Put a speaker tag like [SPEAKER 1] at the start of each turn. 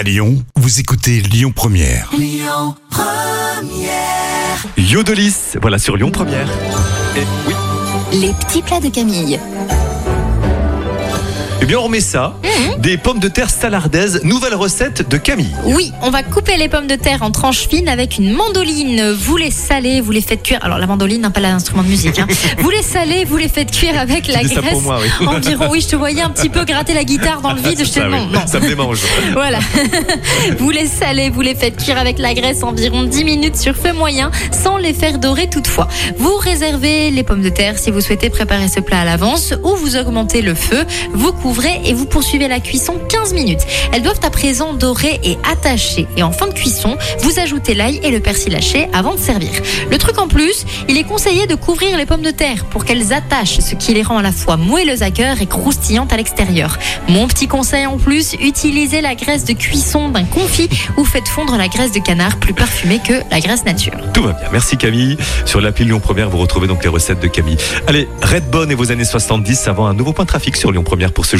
[SPEAKER 1] À Lyon, vous écoutez Lyon Première.
[SPEAKER 2] Yodelis, voilà sur Lyon Première. Et oui.
[SPEAKER 3] Les petits plats de Camille.
[SPEAKER 2] Eh bien, on remet ça.
[SPEAKER 3] Mhm.
[SPEAKER 2] Des pommes de terre salardaises, nouvelle recette de Camille.
[SPEAKER 4] Oui, on va couper les pommes de terre en tranches fines avec une mandoline. Vous les salez, vous les faites cuire. Alors la mandoline, hein, pas l'instrument de musique. hein. vous les salez, vous les faites cuire avec la
[SPEAKER 2] dis ça
[SPEAKER 4] graisse.
[SPEAKER 2] pour moi, oui.
[SPEAKER 4] Environ, oui, je te voyais un petit peu gratter la guitare dans le vide. Je te
[SPEAKER 2] Ça, oui.
[SPEAKER 4] non, non.
[SPEAKER 2] Ça me démange.
[SPEAKER 4] Voilà. vous les salez, vous les faites cuire avec la graisse environ 10 minutes sur feu moyen, sans les faire dorer toutefois. Vous réservez les pommes de terre si vous souhaitez préparer ce plat à l'avance ou vous augmentez le feu, vous et vous poursuivez la cuisson 15 minutes. Elles doivent à présent dorer et attacher. Et en fin de cuisson, vous ajoutez l'ail et le persil haché avant de servir. Le truc en plus, il est conseillé de couvrir les pommes de terre pour qu'elles attachent, ce qui les rend à la fois moelleuses à cœur et croustillantes à l'extérieur. Mon petit conseil en plus, utilisez la graisse de cuisson d'un confit ou faites fondre la graisse de canard plus parfumée que la graisse nature.
[SPEAKER 2] Tout va bien. Merci Camille. Sur l'appli Lyon Première, vous retrouvez donc les recettes de Camille. Allez, Redbone et vos années 70 avant un nouveau point de trafic sur Lyon Première pour ce